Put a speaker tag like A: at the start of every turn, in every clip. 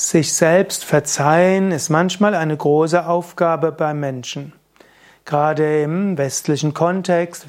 A: Sich selbst verzeihen ist manchmal eine große Aufgabe beim Menschen. Gerade im westlichen Kontext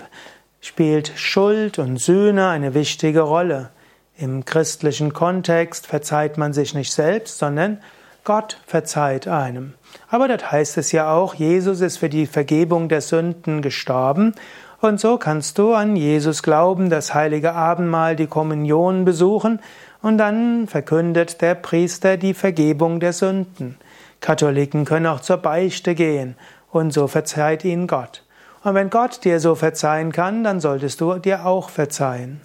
A: spielt Schuld und Sühne eine wichtige Rolle. Im christlichen Kontext verzeiht man sich nicht selbst, sondern Gott verzeiht einem. Aber das heißt es ja auch, Jesus ist für die Vergebung der Sünden gestorben und so kannst du an Jesus glauben, das heilige Abendmahl, die Kommunion besuchen und dann verkündet der Priester die Vergebung der Sünden. Katholiken können auch zur Beichte gehen und so verzeiht ihnen Gott. Und wenn Gott dir so verzeihen kann, dann solltest du dir auch verzeihen.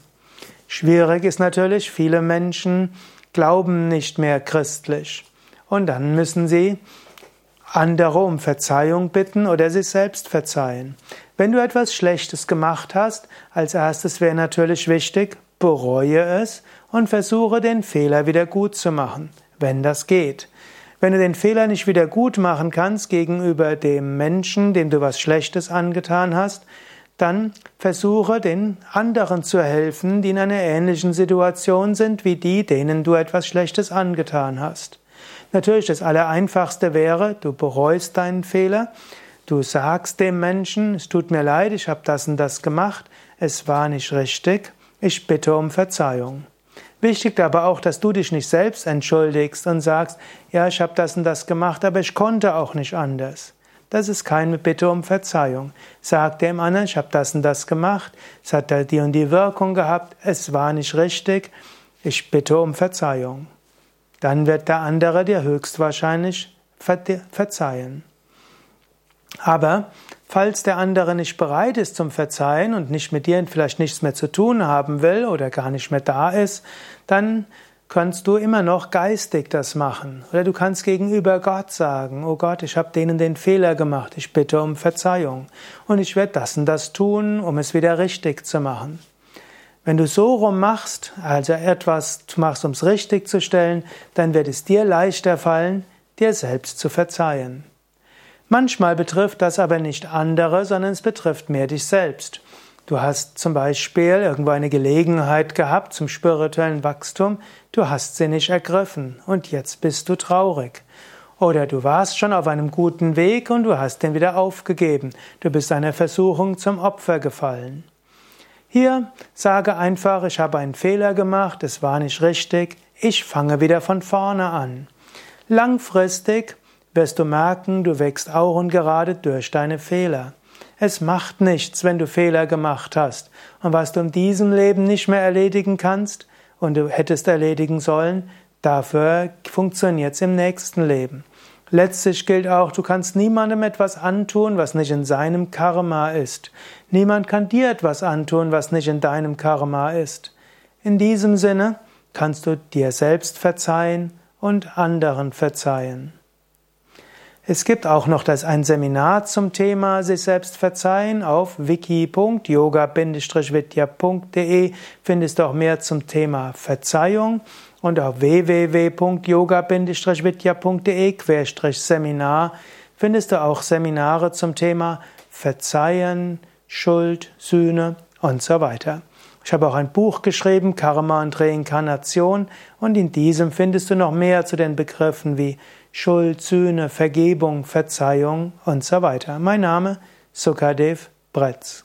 A: Schwierig ist natürlich, viele Menschen glauben nicht mehr christlich. Und dann müssen sie andere um Verzeihung bitten oder sich selbst verzeihen. Wenn du etwas Schlechtes gemacht hast, als erstes wäre natürlich wichtig, bereue es und versuche den Fehler wieder gut zu machen, wenn das geht. Wenn du den Fehler nicht wieder gut machen kannst gegenüber dem Menschen, dem du was Schlechtes angetan hast, dann versuche den anderen zu helfen, die in einer ähnlichen Situation sind wie die, denen du etwas Schlechtes angetan hast. Natürlich, das Allereinfachste wäre, du bereust deinen Fehler, du sagst dem Menschen, es tut mir leid, ich habe das und das gemacht, es war nicht richtig, ich bitte um Verzeihung. Wichtig aber auch, dass du dich nicht selbst entschuldigst und sagst, ja, ich habe das und das gemacht, aber ich konnte auch nicht anders. Das ist keine Bitte um Verzeihung. Sag dem anderen, ich habe das und das gemacht, es hat die und die Wirkung gehabt, es war nicht richtig, ich bitte um Verzeihung. Dann wird der andere dir höchstwahrscheinlich verzeihen. Aber falls der andere nicht bereit ist zum Verzeihen und nicht mit dir vielleicht nichts mehr zu tun haben will oder gar nicht mehr da ist, dann kannst du immer noch geistig das machen. Oder du kannst gegenüber Gott sagen, oh Gott, ich habe denen den Fehler gemacht, ich bitte um Verzeihung. Und ich werde das und das tun, um es wieder richtig zu machen. Wenn du so rum machst, also etwas machst, um es richtig zu stellen, dann wird es dir leichter fallen, dir selbst zu verzeihen. Manchmal betrifft das aber nicht andere, sondern es betrifft mehr dich selbst. Du hast zum Beispiel irgendwo eine Gelegenheit gehabt zum spirituellen Wachstum, du hast sie nicht ergriffen und jetzt bist du traurig. Oder du warst schon auf einem guten Weg und du hast den wieder aufgegeben. Du bist einer Versuchung zum Opfer gefallen. Hier sage einfach, ich habe einen Fehler gemacht, es war nicht richtig, ich fange wieder von vorne an. Langfristig wirst du merken, du wächst auch und gerade durch deine Fehler. Es macht nichts, wenn du Fehler gemacht hast. Und was du in diesem Leben nicht mehr erledigen kannst und du hättest erledigen sollen, dafür funktioniert es im nächsten Leben. Letztlich gilt auch, du kannst niemandem etwas antun, was nicht in seinem Karma ist. Niemand kann dir etwas antun, was nicht in deinem Karma ist. In diesem Sinne kannst du dir selbst verzeihen und anderen verzeihen. Es gibt auch noch das ein Seminar zum Thema sich selbst verzeihen auf wiki.yoga-vidya.de findest du auch mehr zum Thema Verzeihung und auf www.yoga-vidya.de-seminar findest du auch Seminare zum Thema Verzeihen, Schuld, Sühne und so weiter. Ich habe auch ein Buch geschrieben, Karma und Reinkarnation, und in diesem findest du noch mehr zu den Begriffen wie Schuld, Sühne, Vergebung, Verzeihung und so weiter. Mein Name Sukadev Bretz.